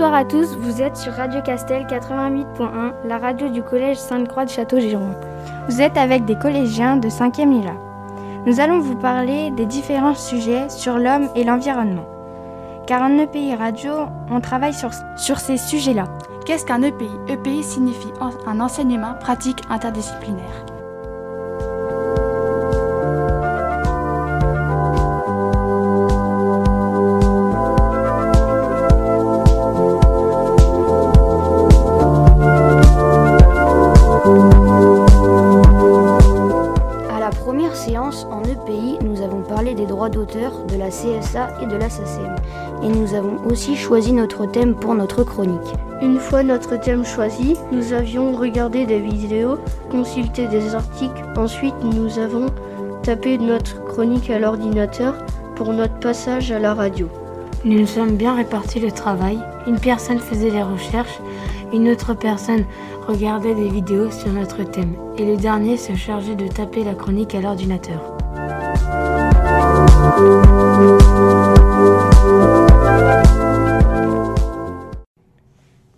Bonsoir à tous, vous êtes sur Radio Castel 88.1, la radio du collège Sainte-Croix de Château-Giron. Vous êtes avec des collégiens de 5e Lila. Nous allons vous parler des différents sujets sur l'homme et l'environnement. Car en EPI Radio, on travaille sur, sur ces sujets-là. Qu'est-ce qu'un EPI EPI signifie un enseignement pratique interdisciplinaire. Droits d'auteur, de la CSA et de la SACEM. Et nous avons aussi choisi notre thème pour notre chronique. Une fois notre thème choisi, nous avions regardé des vidéos, consulté des articles. Ensuite, nous avons tapé notre chronique à l'ordinateur pour notre passage à la radio. Nous nous sommes bien répartis le travail. Une personne faisait les recherches, une autre personne regardait des vidéos sur notre thème et le dernier se chargeait de taper la chronique à l'ordinateur.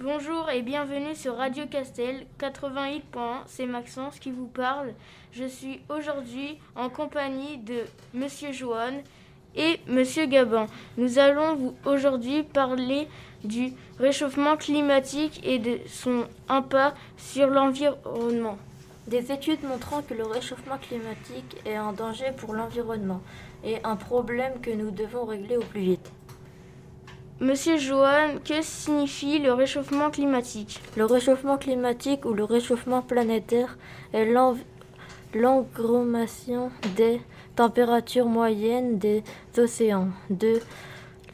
Bonjour et bienvenue sur Radio Castel 88.1, c'est Maxence qui vous parle. Je suis aujourd'hui en compagnie de Monsieur Joanne et Monsieur Gabin. Nous allons vous aujourd'hui parler du réchauffement climatique et de son impact sur l'environnement. Des études montrant que le réchauffement climatique est un danger pour l'environnement et un problème que nous devons régler au plus vite. Monsieur Johan, que signifie le réchauffement climatique? Le réchauffement climatique ou le réchauffement planétaire est l'engrommation des températures moyennes des océans, de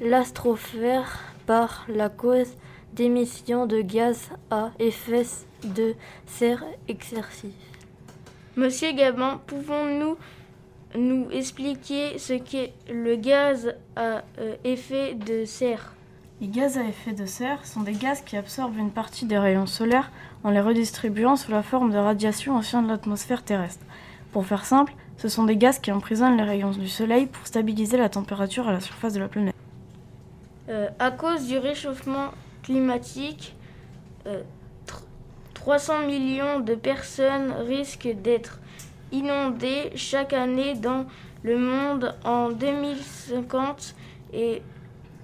l'astrophere par la cause d'émissions de gaz à effet de serre excessif. Monsieur Gabin, pouvons-nous nous expliquer ce qu'est le gaz à euh, effet de serre? Les gaz à effet de serre sont des gaz qui absorbent une partie des rayons solaires en les redistribuant sous la forme de radiation au sein de l'atmosphère terrestre. Pour faire simple, ce sont des gaz qui emprisonnent les rayons du soleil pour stabiliser la température à la surface de la planète. Euh, à cause du réchauffement climatique, 300 euh, millions de personnes risquent d'être inondées chaque année dans le monde en 2050. Et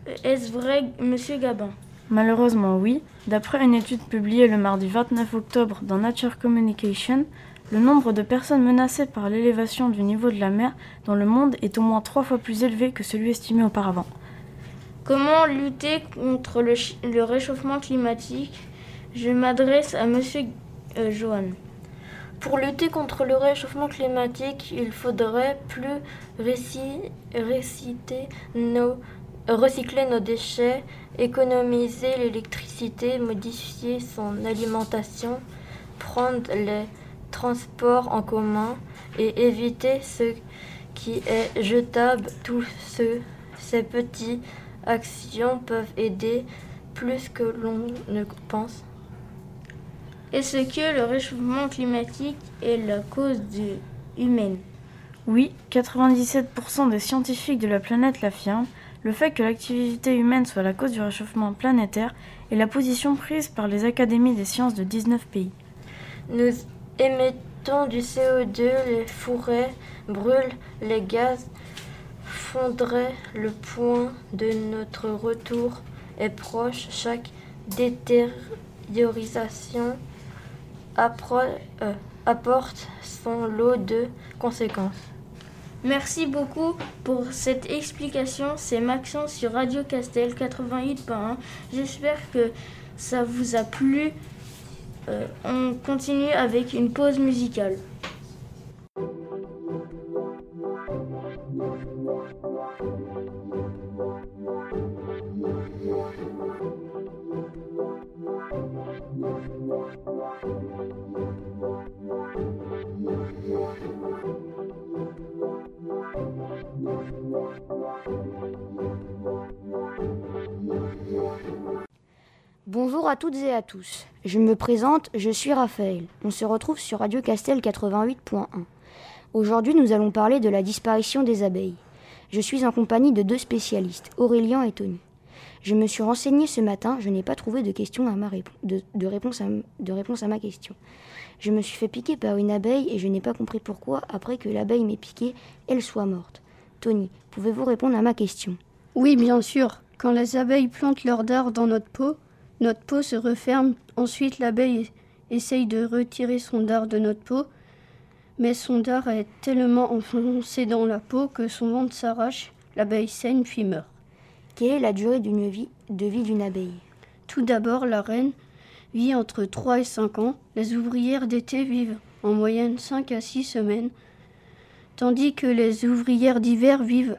euh, est-ce vrai, Monsieur Gabin? Malheureusement, oui. D'après une étude publiée le mardi 29 octobre dans Nature Communication, le nombre de personnes menacées par l'élévation du niveau de la mer dans le monde est au moins trois fois plus élevé que celui estimé auparavant. Comment lutter contre le, réchauffement climatique? Je m'adresse à Monsieur euh, Johan. Pour lutter contre le réchauffement climatique, il faudrait plus nos, recycler nos déchets, économiser l'électricité, modifier son alimentation, prendre les transports en commun et éviter ce qui est jetable. Tous ces petits actions peuvent aider plus que l'on ne pense. Est-ce que le réchauffement climatique est la cause humaine Oui, 97% des scientifiques de la planète l'affirment. Le fait que l'activité humaine soit la cause du réchauffement planétaire est la position prise par les académies des sciences de 19 pays. Nous émettons du CO2, les forêts brûlent les gaz fondrait le point de notre retour est proche. Chaque détériorisation apporte son lot de conséquences. Merci beaucoup pour cette explication. C'est Maxence sur Radio Castel 88.1. J'espère que ça vous a plu. Euh, on continue avec une pause musicale. Bonjour à toutes et à tous. Je me présente, je suis Raphaël. On se retrouve sur Radio Castel 88.1. Aujourd'hui, nous allons parler de la disparition des abeilles. Je suis en compagnie de deux spécialistes, Aurélien et Tony. Je me suis renseignée ce matin, je n'ai pas trouvé de, de, réponse à, réponse à ma question. Je me suis fait piquer par une abeille et je n'ai pas compris pourquoi, après que l'abeille m'ait piqué, elle soit morte. Tony, pouvez-vous répondre à ma question? Oui, bien sûr. Quand les abeilles plantent leur dard dans notre peau, notre peau se referme. Ensuite, l'abeille essaye de retirer son dard de notre peau, mais son dard est tellement enfoncé dans la peau que son ventre s'arrache, l'abeille saigne puis meurt. Quelle est la durée d'une vie, de vie d'une abeille? Tout d'abord, la reine vit entre 3 et 5 ans. Les ouvrières d'été vivent en moyenne 5 à 6 semaines, tandis que les ouvrières d'hiver vivent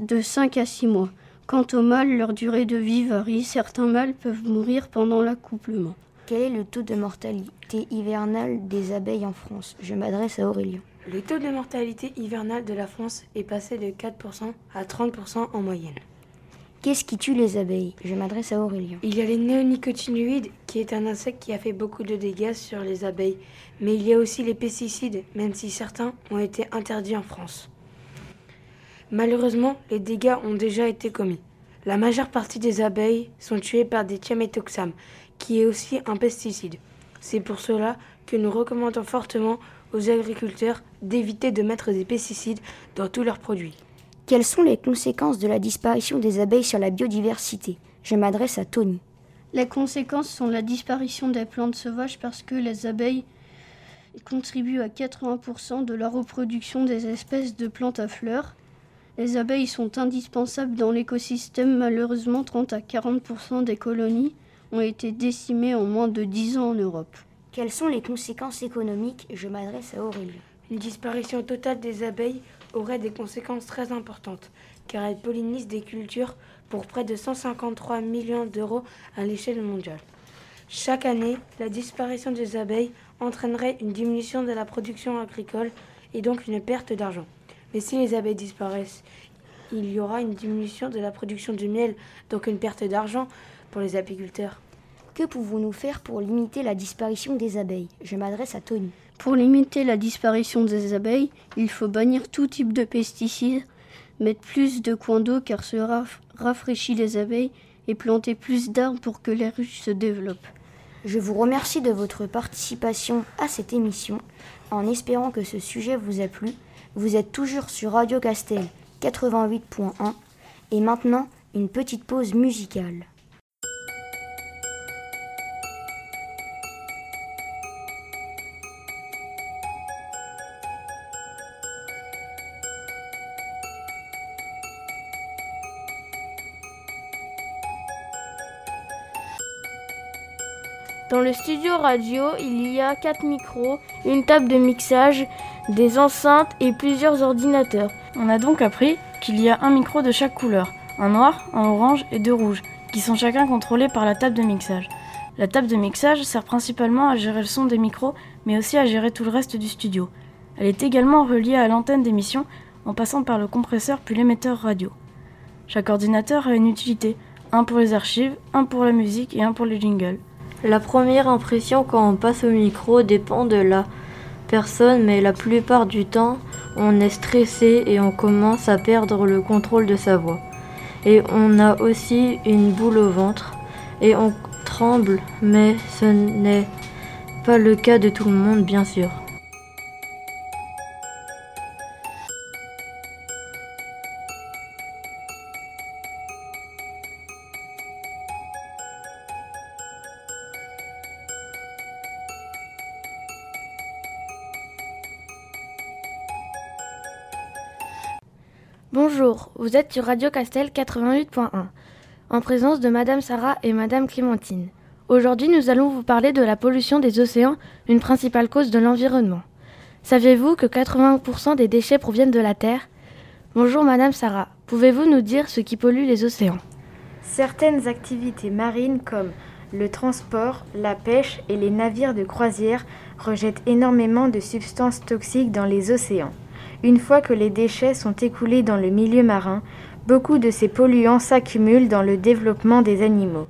de 5 à 6 mois. Quant aux mâles, leur durée de vie varie. Certains mâles peuvent mourir pendant l'accouplement. Quel est le taux de mortalité hivernale des abeilles en France? Je m'adresse à Aurélien. Le taux de mortalité hivernale de la France est passé de 4% à 30% en moyenne. Qu'est-ce qui tue les abeilles? Je m'adresse à Aurélien. Il y a les néonicotinoïdes, qui est un insecte qui a fait beaucoup de dégâts sur les abeilles. Mais il y a aussi les pesticides, même si certains ont été interdits en France. Malheureusement, les dégâts ont déjà été commis. La majeure partie des abeilles sont tuées par des thiamétoxam, qui est aussi un pesticide. C'est pour cela que nous recommandons fortement aux agriculteurs d'éviter de mettre des pesticides dans tous leurs produits. Quelles sont les conséquences de la disparition des abeilles sur la biodiversité? Je m'adresse à Tony. Les conséquences sont la disparition des plantes sauvages parce que les abeilles contribuent à 80% de la reproduction des espèces de plantes à fleurs les abeilles sont indispensables dans l'écosystème. Malheureusement, 30 à 40% des colonies ont été décimées en moins de 10 ans en Europe. Quelles sont les conséquences économiques? Je m'adresse à Aurélie. Une disparition totale des abeilles aurait des conséquences très importantes, car elles pollinisent des cultures pour près de 153 millions d'euros à l'échelle mondiale. Chaque année, la disparition des abeilles entraînerait une diminution de la production agricole et donc une perte d'argent. Mais si les abeilles disparaissent, il y aura une diminution de la production du miel, donc une perte d'argent pour les apiculteurs. Que pouvons-nous faire pour limiter la disparition des abeilles? Je m'adresse à Tony. Pour limiter la disparition des abeilles, il faut bannir tout type de pesticides, mettre plus de coins d'eau car cela rafraîchit les abeilles et planter plus d'arbres pour que les ruches se développent. Je vous remercie de votre participation à cette émission en espérant que ce sujet vous a plu. Vous êtes toujours sur Radio Castel 88.1 et maintenant une petite pause musicale. Le studio radio, il y a quatre micros, une table de mixage, des enceintes et plusieurs ordinateurs. On a donc appris qu'il y a un micro de chaque couleur, un noir, un orange et deux rouges, qui sont chacun contrôlés par la table de mixage. La table de mixage sert principalement à gérer le son des micros, mais aussi à gérer tout le reste du studio. Elle est également reliée à l'antenne d'émission en passant par le compresseur puis l'émetteur radio. Chaque ordinateur a une utilité, un pour les archives, un pour la musique et un pour les jingles. La première impression quand on passe au micro dépend de la personne, mais la plupart du temps, on est stressé et on commence à perdre le contrôle de sa voix. Et on a aussi une boule au ventre et on tremble, mais ce n'est pas le cas de tout le monde, bien sûr. Vous êtes sur Radio Castel 88.1, en présence de Madame Sarah et Madame Clémentine. Aujourd'hui, nous allons vous parler de la pollution des océans, une principale cause de l'environnement. Saviez-vous que 80% des déchets proviennent de la Terre? Bonjour Madame Sarah, pouvez-vous nous dire ce qui pollue les océans? Certaines activités marines comme le transport, la pêche et les navires de croisière rejettent énormément de substances toxiques dans les océans. Une fois que les déchets sont écoulés dans le milieu marin, beaucoup de ces polluants s'accumulent dans le développement des animaux.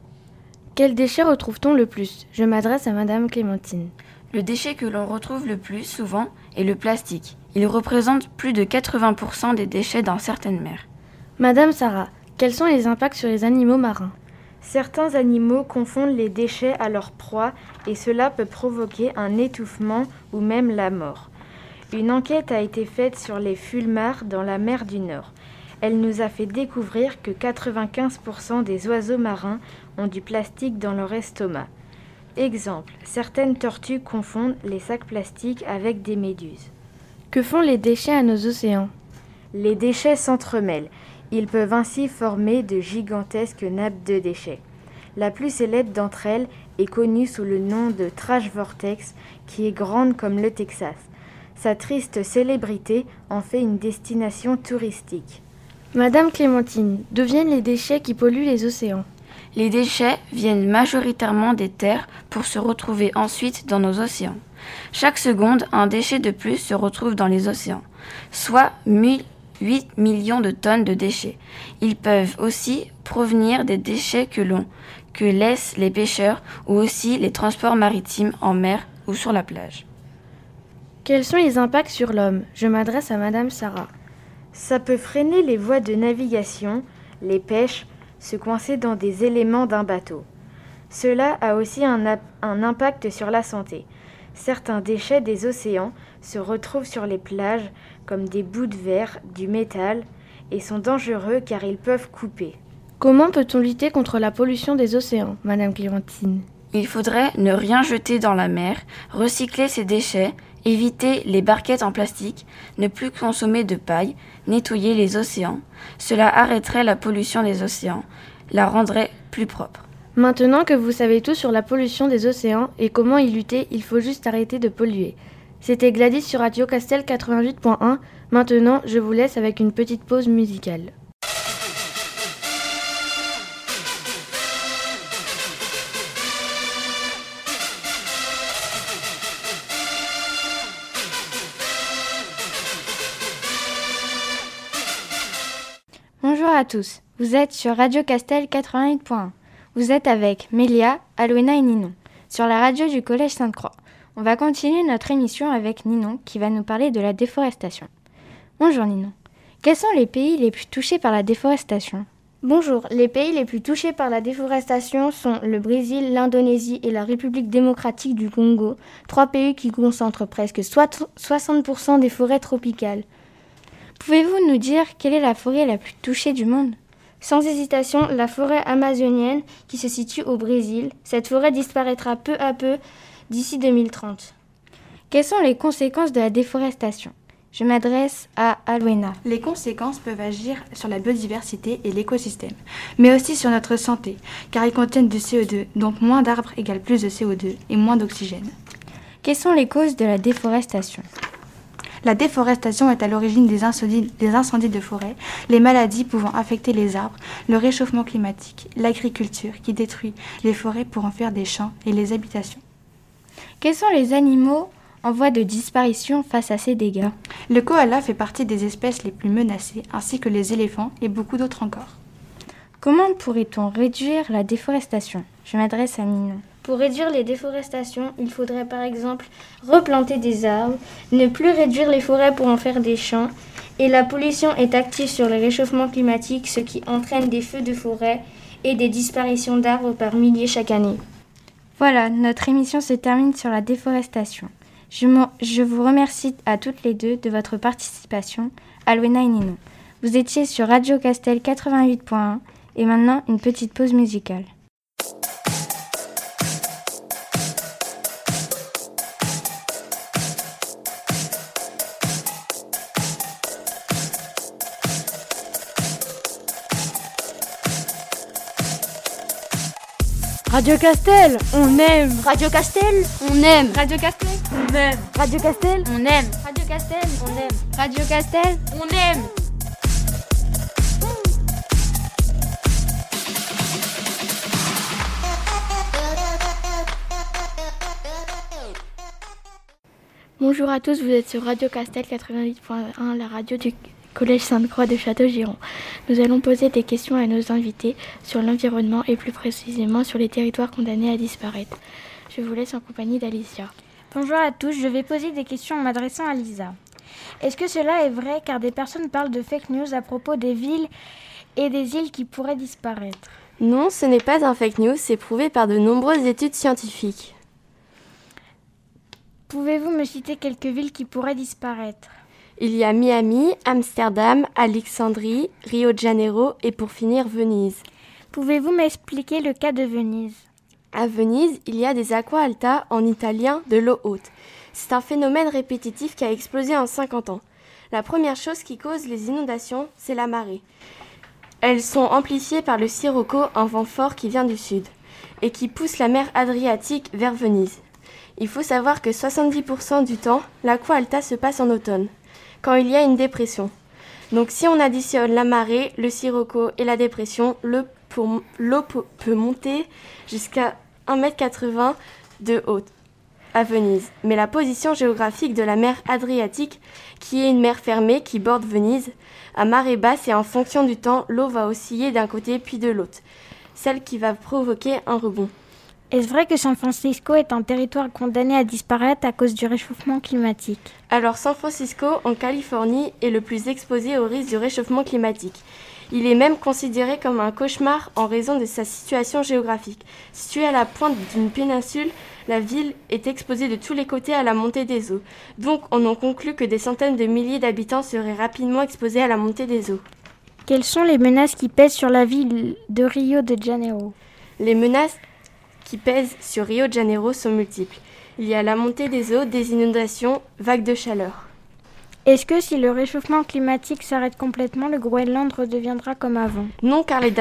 Quels déchets retrouve-t-on le plus? Je m'adresse à Madame Clémentine. Le déchet que l'on retrouve le plus souvent est le plastique. Il représente plus de 80% des déchets dans certaines mers. Madame Sarah, Quels sont les impacts sur les animaux marins? Certains animaux confondent les déchets à leur proie et cela peut provoquer un étouffement ou même la mort. Une enquête a été faite sur les fulmars dans la mer du Nord. Elle nous a fait découvrir que 95% des oiseaux marins ont du plastique dans leur estomac. Exemple, certaines tortues confondent les sacs plastiques avec des méduses. Que font les déchets à nos océans? Les déchets s'entremêlent. Ils peuvent ainsi former de gigantesques nappes de déchets. La plus célèbre d'entre elles est connue sous le nom de Trash Vortex, qui est grande comme le Texas. Sa triste célébrité en fait une destination touristique. Madame Clémentine, d'où viennent les déchets qui polluent les océans Les déchets viennent majoritairement des terres pour se retrouver ensuite dans nos océans. Chaque seconde, un déchet de plus se retrouve dans les océans, soit 8 millions de tonnes de déchets. Ils peuvent aussi provenir des déchets que l'on que laissent les pêcheurs ou aussi les transports maritimes en mer ou sur la plage. Quels sont les impacts sur l'homme? Je m'adresse à Madame Sarah. Ça peut freiner les voies de navigation, les pêches, se coincer dans des éléments d'un bateau. Cela a aussi un, un, impact sur la santé. Certains déchets des océans se retrouvent sur les plages comme des bouts de verre, du métal, et sont dangereux car ils peuvent couper. Comment peut-on lutter contre la pollution des océans, Madame Clémentine? Il faudrait ne rien jeter dans la mer, recycler ces déchets, éviter les barquettes en plastique, ne plus consommer de paille, nettoyer les océans. Cela arrêterait la pollution des océans, la rendrait plus propre. Maintenant que vous savez tout sur la pollution des océans et comment y lutter, il faut juste arrêter de polluer. C'était Gladys sur Radio Castel 88.1. Maintenant, je vous laisse avec une petite pause musicale. Bonjour à tous, vous êtes sur Radio Castel 88.1. Vous êtes avec Mélia, Aloena et Ninon, sur la radio du Collège Sainte-Croix. On va continuer notre émission avec Ninon qui va nous parler de la déforestation. Bonjour Ninon. Quels sont les pays les plus touchés par la déforestation? Bonjour, les pays les plus touchés par la déforestation sont le Brésil, l'Indonésie et la République démocratique du Congo, trois pays qui concentrent presque 60% des forêts tropicales. Pouvez-vous nous dire quelle est la forêt la plus touchée du monde? Sans hésitation, la forêt amazonienne qui se situe au Brésil. Cette forêt disparaîtra peu à peu d'ici 2030. Quelles sont les conséquences de la déforestation? Je m'adresse à Alwena. Les conséquences peuvent agir sur la biodiversité et l'écosystème, mais aussi sur notre santé, car ils contiennent du CO2, donc moins d'arbres égale plus de CO2 et moins d'oxygène. Quelles sont les causes de la déforestation? La déforestation est à l'origine des incendies, des incendies de forêt, les maladies pouvant affecter les arbres, le réchauffement climatique, l'agriculture qui détruit les forêts pour en faire des champs et les habitations. Quels sont les animaux en voie de disparition face à ces dégâts? Le koala fait partie des espèces les plus menacées, ainsi que les éléphants et beaucoup d'autres encore. Comment pourrait-on réduire la déforestation? Je m'adresse à Ninon. Pour réduire les déforestations, il faudrait par exemple replanter des arbres, ne plus réduire les forêts pour en faire des champs, et la pollution est active sur le réchauffement climatique, ce qui entraîne des feux de forêt et des disparitions d'arbres par milliers chaque année. Voilà, notre émission se termine sur la déforestation. Je, vous remercie à toutes les deux de votre participation, Alwena et Ninon. Vous étiez sur Radio Castel 88.1 et maintenant une petite pause musicale. Radio Castel, on aime. Radio Castel, on aime. Radio Castel, on aime. Radio Castel, on aime. Radio Castel, on aime. Radio Castel, on aime. Bonjour à tous, vous êtes sur Radio Castel 88.1, la radio du Collège Sainte-Croix de Château-Giron. Nous allons poser des questions à nos invités sur l'environnement et plus précisément sur les territoires condamnés à disparaître. Je vous laisse en compagnie d'Alicia. Bonjour à tous, je vais poser des questions en m'adressant à Lisa. Est-ce que cela est vrai car des personnes parlent de fake news à propos des villes et des îles qui pourraient disparaître? Non, ce n'est pas un fake news, c'est prouvé par de nombreuses études scientifiques. Pouvez-vous me citer quelques villes qui pourraient disparaître? Il y a Miami, Amsterdam, Alexandrie, Rio de Janeiro et pour finir Venise. Pouvez-vous m'expliquer le cas de Venise? À Venise, il y a des aqua alta, en italien de l'eau haute. C'est un phénomène répétitif qui a explosé en 50 ans. La première chose qui cause les inondations, c'est la marée. Elles sont amplifiées par le sirocco, un vent fort qui vient du sud, et qui pousse la mer Adriatique vers Venise. Il faut savoir que 70% du temps, l'aqua alta se passe en automne, quand il y a une dépression. Donc si on additionne la marée, le sirocco et la dépression, l'eau peut monter jusqu'à 1m80 de haute à Venise. Mais la position géographique de la mer Adriatique, qui est une mer fermée qui borde Venise, à marée basse et en fonction du temps, l'eau va osciller d'un côté puis de l'autre, celle qui va provoquer un rebond. Est-ce vrai que San Francisco est un territoire condamné à disparaître à cause du réchauffement climatique? Alors San Francisco, en Californie, est le plus exposé au risque du réchauffement climatique. Il est même considéré comme un cauchemar en raison de sa situation géographique. Situé à la pointe d'une péninsule, la ville est exposée de tous les côtés à la montée des eaux. Donc on en conclut que des centaines de milliers d'habitants seraient rapidement exposés à la montée des eaux. Quelles sont les menaces qui pèsent sur la ville de Rio de Janeiro? Les menaces qui pèsent sur Rio de Janeiro sont multiples. Il y a la montée des eaux, des inondations, vagues de chaleur. Est-ce que si le réchauffement climatique s'arrête complètement, le Groenland redeviendra comme avant? Non, car, les,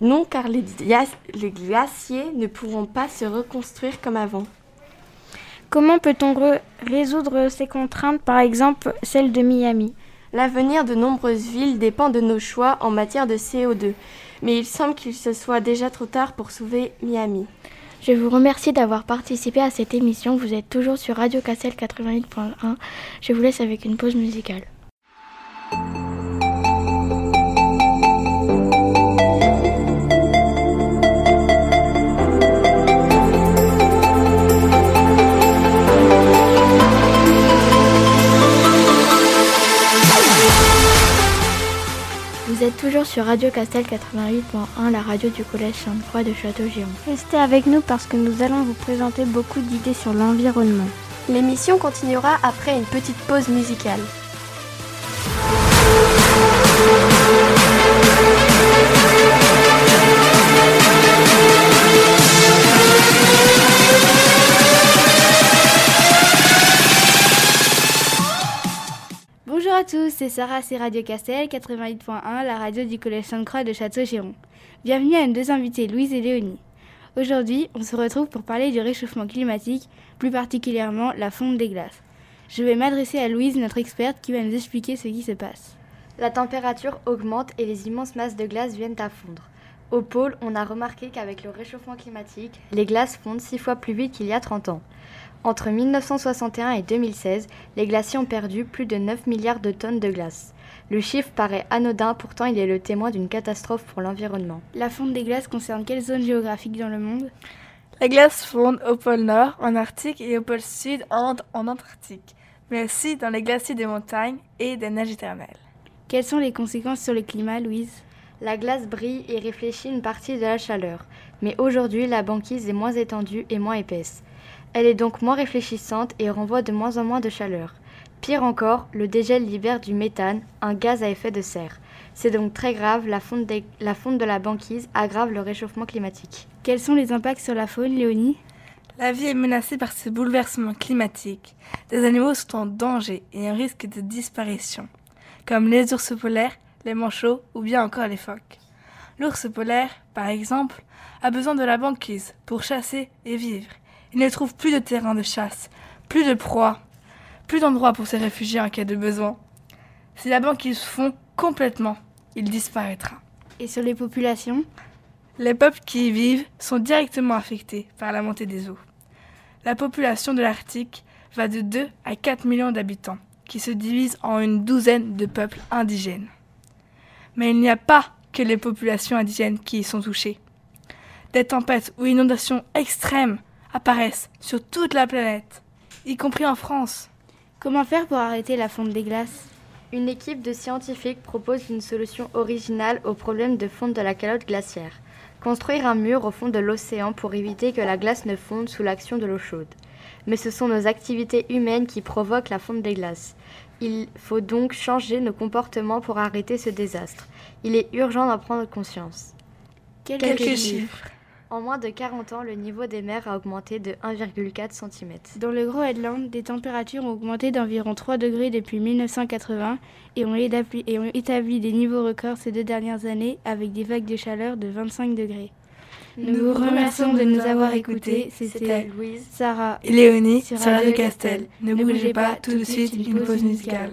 non, car les, les glaciers ne pourront pas se reconstruire comme avant. Comment peut-on résoudre ces contraintes, par exemple celle de Miami? L'avenir de nombreuses villes dépend de nos choix en matière de CO2, mais il semble qu'il se soit déjà trop tard pour sauver Miami. Je vous remercie d'avoir participé à cette émission. Vous êtes toujours sur Radio Cassel 88.1. Je vous laisse avec une pause musicale. Êtes toujours sur Radio Castel 88.1, la radio du Collège Sainte-Croix de Château-Giron. Restez avec nous parce que nous allons vous présenter beaucoup d'idées sur l'environnement. L'émission continuera après une petite pause musicale. Bonjour à tous, c'est Sarah, c'est Radio Castel 88.1, la radio du Collège Sainte-Croix de Château-Giron. Bienvenue à nos deux invités, Louise et Léonie. Aujourd'hui, on se retrouve pour parler du réchauffement climatique, plus particulièrement la fonte des glaces. Je vais m'adresser à Louise, notre experte, qui va nous expliquer ce qui se passe. La température augmente et les immenses masses de glace viennent à fondre. Au pôle, on a remarqué qu'avec le réchauffement climatique, les glaces fondent six fois plus vite qu'il y a 30 ans. Entre 1961 et 2016, les glaciers ont perdu plus de 9 milliards de tonnes de glace. Le chiffre paraît anodin, pourtant il est le témoin d'une catastrophe pour l'environnement. La fonte des glaces concerne quelle zone géographique dans le monde? Les glaces fondent au pôle Nord, en Arctique et au pôle Sud, en, en Antarctique, mais aussi dans les glaciers des montagnes et des neiges éternelles. Quelles sont les conséquences sur le climat, Louise? La glace brille et réfléchit une partie de la chaleur, mais aujourd'hui la banquise est moins étendue et moins épaisse. Elle est donc moins réfléchissante et renvoie de moins en moins de chaleur. Pire encore, le dégel libère du méthane, un gaz à effet de serre. C'est donc très grave, la fonte, des, la fonte de la banquise aggrave le réchauffement climatique. Quels sont les impacts sur la faune, Léonie? La vie est menacée par ces bouleversements climatiques. Des animaux sont en danger et en risque de disparition, comme les ours polaires, les manchots ou bien encore les phoques. L'ours polaire, par exemple, a besoin de la banquise pour chasser et vivre. Il ne trouve plus de terrain de chasse, plus de proie, plus d'endroits pour se réfugier en cas de besoin. Si la banquise fond complètement, il disparaîtra. Et sur les populations? Les peuples qui y vivent sont directement affectés par la montée des eaux. La population de l'Arctique va de 2 à 4 millions d'habitants, qui se divisent en une douzaine de peuples indigènes. Mais il n'y a pas que les populations indigènes qui y sont touchées. Des tempêtes ou inondations extrêmes apparaissent sur toute la planète, y compris en France. Comment faire pour arrêter la fonte des glaces? Une équipe de scientifiques propose une solution originale au problème de fonte de la calotte glaciaire. Construire un mur au fond de l'océan pour éviter que la glace ne fonde sous l'action de l'eau chaude. Mais ce sont nos activités humaines qui provoquent la fonte des glaces. Il faut donc changer nos comportements pour arrêter ce désastre. Il est urgent d'en prendre conscience. Quelques, chiffres. En moins de 40 ans, le niveau des mers a augmenté de 1,4 cm. Dans le Groenland, des températures ont augmenté d'environ 3 degrés depuis 1980 et ont, établi, et ont établi des niveaux records ces deux dernières années avec des vagues de chaleur de 25 degrés. Nous, vous remercions de nous avoir écoutés. C'était Louise, Sarah et Léonie sur Radio Castel. Ne bougez pas, tout de suite une pause musicale.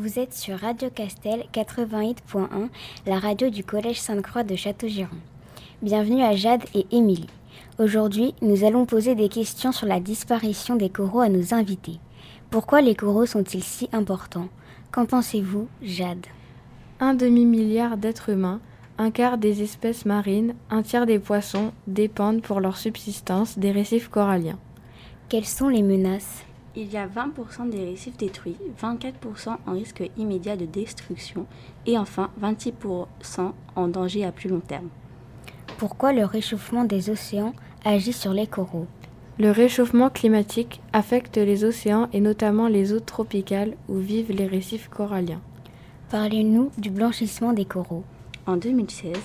Vous êtes sur Radio Castel 88.1, la radio du Collège Sainte-Croix de Château-Giron. Bienvenue à Jade et Émilie. Aujourd'hui, nous allons poser des questions sur la disparition des coraux à nos invités. Pourquoi les coraux sont-ils si importants? Qu'en pensez-vous, Jade? Un demi-milliard d'êtres humains, un quart des espèces marines, un tiers des poissons dépendent pour leur subsistance des récifs coralliens. Quelles sont les menaces? Il y a 20% des récifs détruits, 24% en risque immédiat de destruction et enfin 26% en danger à plus long terme. Pourquoi le réchauffement des océans agit sur les coraux Le réchauffement climatique affecte les océans et notamment les eaux tropicales où vivent les récifs coralliens. Parlez-nous du blanchissement des coraux. En 2016,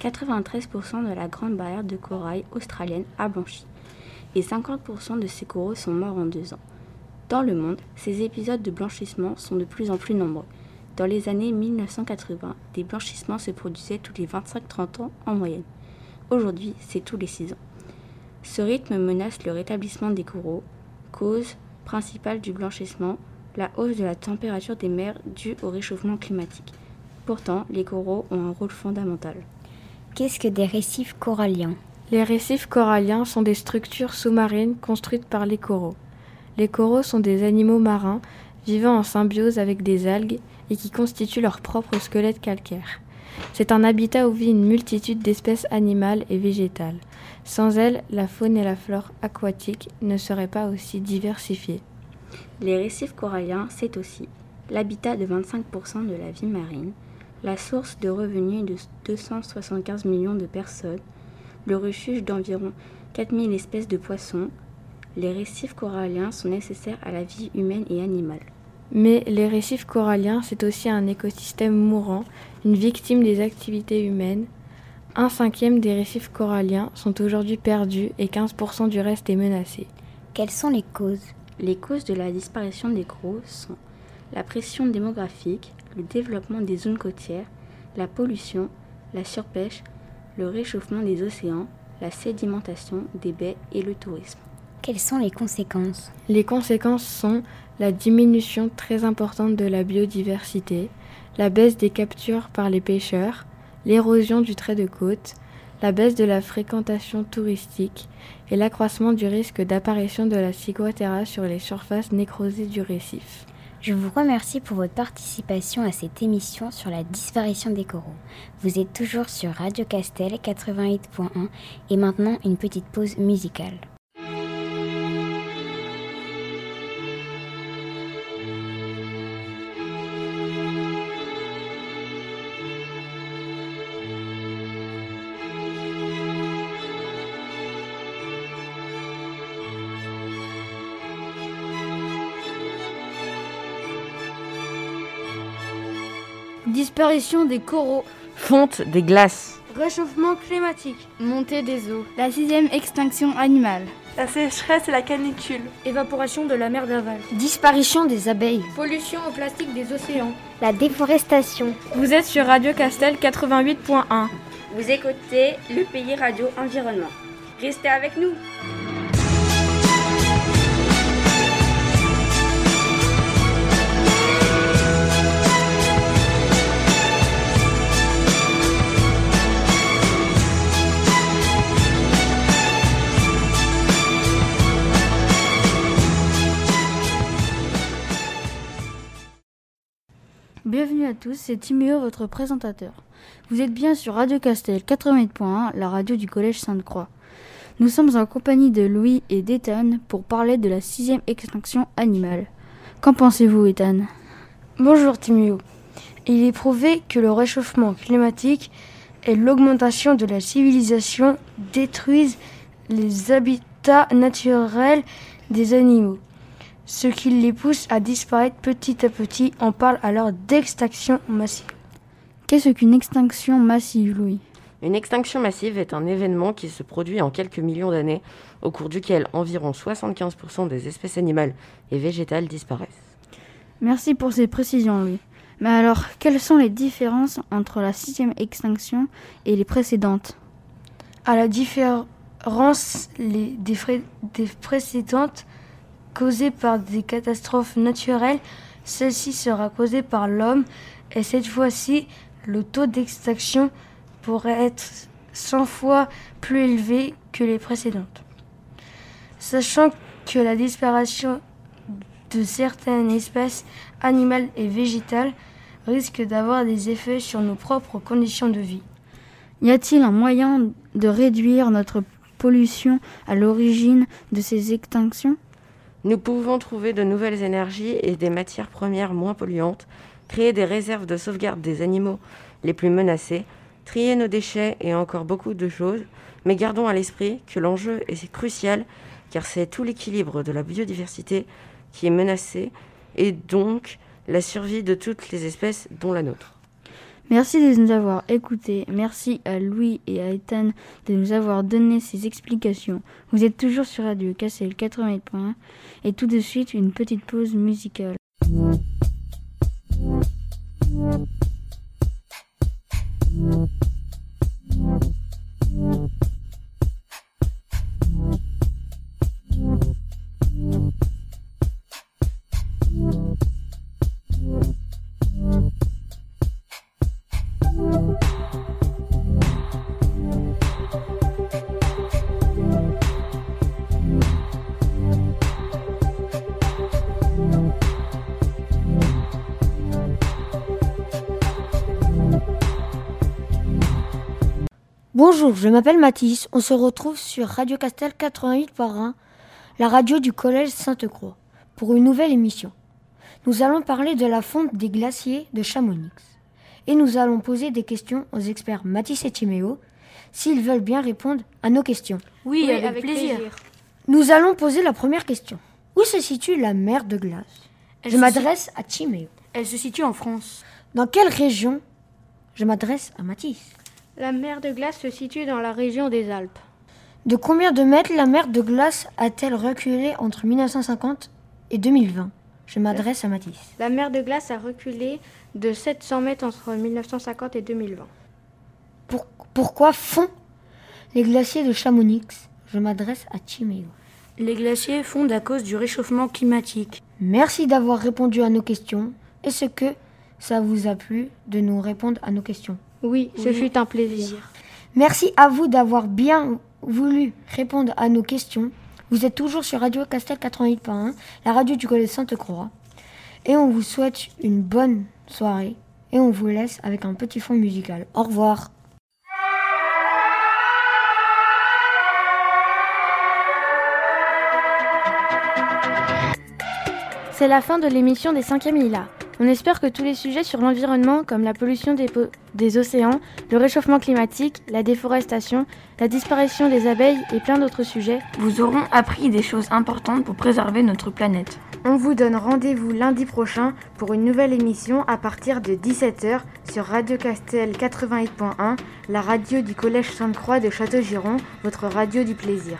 93% de la grande barrière de corail australienne a blanchi et 50% de ces coraux sont morts en deux ans. Dans le monde, ces épisodes de blanchissement sont de plus en plus nombreux. Dans les années 1980, des blanchissements se produisaient tous les 25-30 ans en moyenne. Aujourd'hui, c'est tous les 6 ans. Ce rythme menace le rétablissement des coraux, cause principale du blanchissement, la hausse de la température des mers due au réchauffement climatique. Pourtant, les coraux ont un rôle fondamental. Qu'est-ce que des récifs coralliens? Les récifs coralliens sont des structures sous-marines construites par les coraux. Les coraux sont des animaux marins vivant en symbiose avec des algues et qui constituent leur propre squelette calcaire. C'est un habitat où vit une multitude d'espèces animales et végétales. Sans elles, la faune et la flore aquatique ne seraient pas aussi diversifiées. Les récifs coralliens, c'est aussi l'habitat de 25% de la vie marine, la source de revenus de 275 millions de personnes, le refuge d'environ 4000 espèces de poissons, les récifs coralliens sont nécessaires à la vie humaine et animale. Mais les récifs coralliens, c'est aussi un écosystème mourant, une victime des activités humaines. Un cinquième des récifs coralliens sont aujourd'hui perdus et 15% du reste est menacé. Quelles sont les causes? Les causes de la disparition des coraux sont la pression démographique, le développement des zones côtières, la pollution, la surpêche, le réchauffement des océans, la sédimentation des baies et le tourisme. Quelles sont les conséquences Les conséquences sont la diminution très importante de la biodiversité, la baisse des captures par les pêcheurs, l'érosion du trait de côte, la baisse de la fréquentation touristique et l'accroissement du risque d'apparition de la ciguatera sur les surfaces nécrosées du récif. Je vous remercie pour votre participation à cette émission sur la disparition des coraux. Vous êtes toujours sur Radio Castel 88.1 et maintenant une petite pause musicale. Disparition des coraux. Fonte des glaces. Réchauffement climatique. Montée des eaux. La sixième extinction animale. La sécheresse et la canicule. Évaporation de la mer d'aval. Disparition des abeilles. Pollution au plastique des océans. La déforestation. Vous êtes sur Radio Castel 88.1. Vous écoutez le pays radio environnement. Restez avec nous. Bienvenue à tous, c'est Timéo, votre présentateur. Vous êtes bien sur Radio Castel 88.1, la radio du Collège Sainte-Croix. Nous sommes en compagnie de Louis et d'Ethan pour parler de la sixième extinction animale. Qu'en pensez-vous, Ethan? Bonjour Timéo. Il est prouvé que le réchauffement climatique et l'augmentation de la civilisation détruisent les habitats naturels des animaux ce qui les pousse à disparaître petit à petit. On parle alors d'extinction massive. Qu'est-ce qu'une extinction massive, Louis? Une extinction massive est un événement qui se produit en quelques millions d'années, au cours duquel environ 75% des espèces animales et végétales disparaissent. Merci pour ces précisions, Louis. Mais alors, quelles sont les différences entre la sixième extinction et les précédentes? À la différence les, des, des précédentes, causée par des catastrophes naturelles, celle-ci sera causée par l'homme et cette fois-ci, le taux d'extinction pourrait être 100 fois plus élevé que les précédentes. Sachant que la disparition de certaines espèces animales et végétales risque d'avoir des effets sur nos propres conditions de vie. Y a-t-il un moyen de réduire notre pollution à l'origine de ces extinctions? Nous pouvons trouver de nouvelles énergies et des matières premières moins polluantes, créer des réserves de sauvegarde des animaux les plus menacés, trier nos déchets et encore beaucoup de choses, mais gardons à l'esprit que l'enjeu est crucial car c'est tout l'équilibre de la biodiversité qui est menacé et donc la survie de toutes les espèces dont la nôtre. Merci de nous avoir écoutés. Merci à Louis et à Ethan de nous avoir donné ces explications. Vous êtes toujours sur Radio Cassel 88.1 et tout de suite une petite pause musicale. Bonjour, je m'appelle Mathis. On se retrouve sur Radio Castel 88 par 1, la radio du Collège Sainte-Croix, pour une nouvelle émission. Nous allons parler de la fonte des glaciers de Chamonix. Et nous allons poser des questions aux experts Mathis et Timéo, s'ils veulent bien répondre à nos questions. Oui, avec, plaisir. Nous allons poser la première question. Où se situe la mer de glace? Je m'adresse à Timéo. Elle se situe en France. Dans quelle région? Je m'adresse à Mathis. La mer de glace se situe dans la région des Alpes. De combien de mètres la mer de glace a-t-elle reculé entre 1950 et 2020 Je m'adresse à Mathis. La mer de glace a reculé de 700 mètres entre 1950 et 2020. pourquoi font les glaciers de Chamonix? Je m'adresse à Timéo. Les glaciers fondent à cause du réchauffement climatique. Merci d'avoir répondu à nos questions. Est-ce que ça vous a plu de nous répondre à nos questions? Oui, ce fut un plaisir. Merci à vous d'avoir bien voulu répondre à nos questions. Vous êtes toujours sur Radio Castel 88.1, la radio du Collège Sainte-Croix. Et on vous souhaite une bonne soirée. Et on vous laisse avec un petit fond musical. Au revoir. C'est la fin de l'émission des 5e Lila. On espère que tous les sujets sur l'environnement, comme la pollution des, océans, le réchauffement climatique, la déforestation, la disparition des abeilles et plein d'autres sujets, vous auront appris des choses importantes pour préserver notre planète. On vous donne rendez-vous lundi prochain pour une nouvelle émission à partir de 17h sur Radio Castel 88.1, la radio du Collège Sainte-Croix de Château-Giron, votre radio du plaisir.